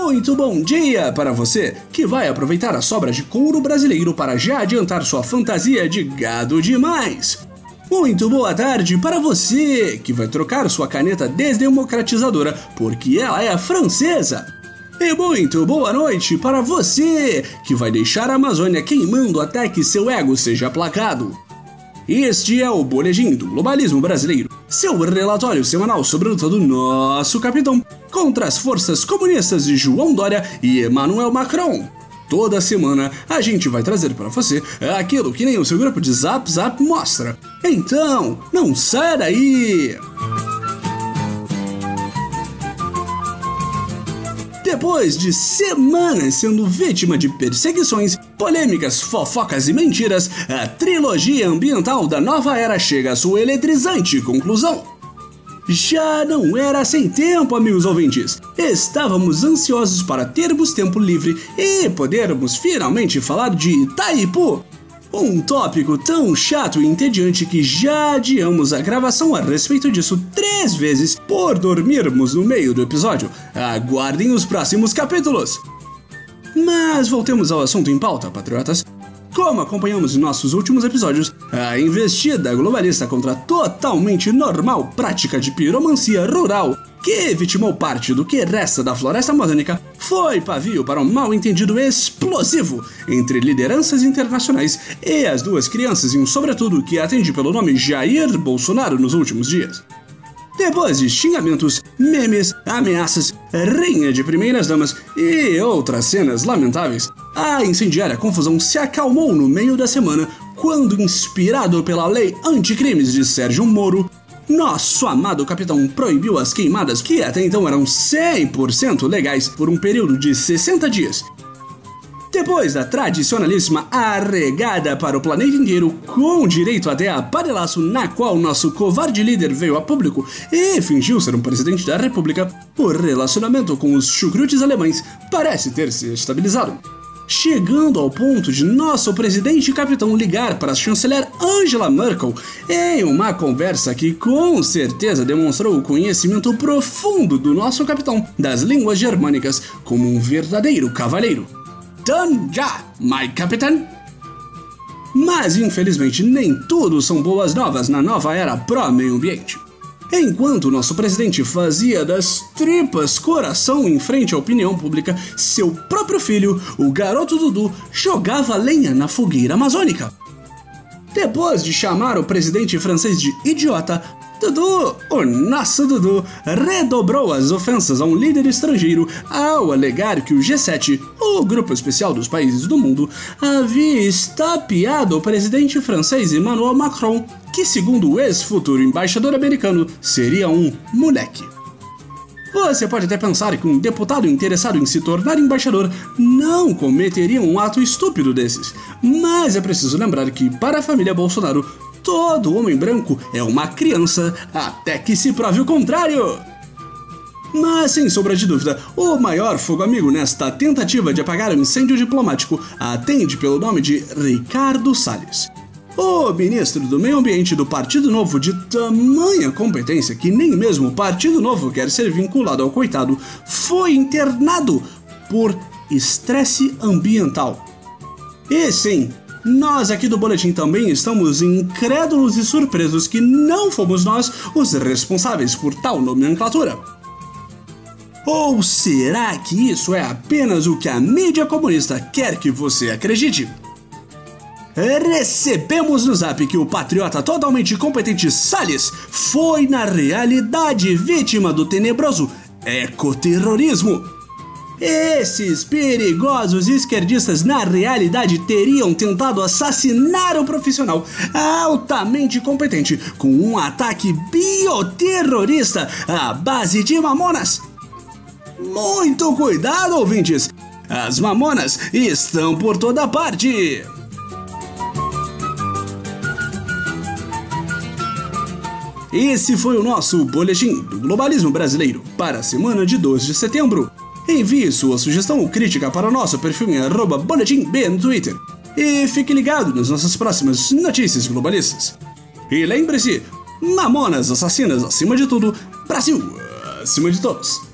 Muito bom dia para você que vai aproveitar a sobra de couro brasileiro para já adiantar sua fantasia de gado demais. Muito boa tarde para você que vai trocar sua caneta desdemocratizadora porque ela é francesa. E muito boa noite para você que vai deixar a Amazônia queimando até que seu ego seja aplacado. Este é o Boletim do Globalismo Brasileiro, seu relatório semanal sobre a luta do nosso capitão contra as forças comunistas de João Dória e Emmanuel Macron. Toda semana a gente vai trazer para você aquilo que nem o seu grupo de Zap Zap mostra. Então, não saia daí! Depois de semanas sendo vítima de perseguições, polêmicas, fofocas e mentiras, a trilogia ambiental da nova era chega à sua eletrizante conclusão. Já não era sem tempo, amigos ouvintes. Estávamos ansiosos para termos tempo livre e podermos finalmente falar de Itaipu. Um tópico tão chato e entediante que já adiamos a gravação a respeito disso três vezes por dormirmos no meio do episódio. Aguardem os próximos capítulos! Mas voltemos ao assunto em pauta, patriotas. Como acompanhamos em nossos últimos episódios, a investida globalista contra a totalmente normal prática de piromancia rural que vitimou parte do que resta da floresta amazônica, foi pavio para um mal-entendido explosivo entre lideranças internacionais e as duas crianças e um sobretudo que atende pelo nome Jair Bolsonaro nos últimos dias. Depois de xingamentos, memes, ameaças, rinha de primeiras damas e outras cenas lamentáveis, a incendiária confusão se acalmou no meio da semana quando, inspirado pela lei anticrimes de Sérgio Moro, nosso amado capitão proibiu as queimadas que até então eram 100% legais por um período de 60 dias depois da tradicionalíssima arregada para o planeta inteiro, com direito até a panelaço na qual nosso covarde líder veio a público e fingiu ser um presidente da república, o relacionamento com os chucrutes alemães parece ter se estabilizado. Chegando ao ponto de nosso presidente capitão ligar para a chanceler Angela Merkel em uma conversa que com certeza demonstrou o conhecimento profundo do nosso capitão das línguas germânicas como um verdadeiro cavalheiro done já, my captain. Mas infelizmente nem tudo são boas novas na nova era pró-meio ambiente. Enquanto nosso presidente fazia das tripas coração em frente à opinião pública, seu próprio filho, o garoto Dudu, jogava lenha na fogueira amazônica. Depois de chamar o presidente francês de idiota, Dudu, o nosso Dudu, redobrou as ofensas a um líder estrangeiro ao alegar que o G7, o grupo especial dos países do mundo, havia estapeado o presidente francês Emmanuel Macron, que, segundo o ex-futuro embaixador americano, seria um moleque. Você pode até pensar que um deputado interessado em se tornar embaixador não cometeria um ato estúpido desses, mas é preciso lembrar que, para a família Bolsonaro, todo homem branco é uma criança até que se prove o contrário. Mas, sem sombra de dúvida, o maior fogo amigo nesta tentativa de apagar o incêndio diplomático atende pelo nome de Ricardo Salles. O ministro do Meio Ambiente do Partido Novo, de tamanha competência que nem mesmo o Partido Novo quer ser vinculado ao coitado, foi internado por estresse ambiental. E sim, nós aqui do Boletim também estamos incrédulos e surpresos que não fomos nós os responsáveis por tal nomenclatura. Ou será que isso é apenas o que a mídia comunista quer que você acredite? Recebemos no zap que o patriota totalmente competente Salles foi, na realidade, vítima do tenebroso ecoterrorismo esses perigosos esquerdistas, na realidade, teriam tentado assassinar o profissional altamente competente com um ataque bioterrorista à base de mamonas. Muito cuidado, ouvintes! As mamonas estão por toda parte! Esse foi o nosso boletim do globalismo brasileiro para a semana de 2 de setembro. Envie sua sugestão ou crítica para o nosso perfil em boletimb no Twitter. E fique ligado nas nossas próximas notícias globalistas. E lembre-se, mamonas assassinas acima de tudo, Brasil acima de todos.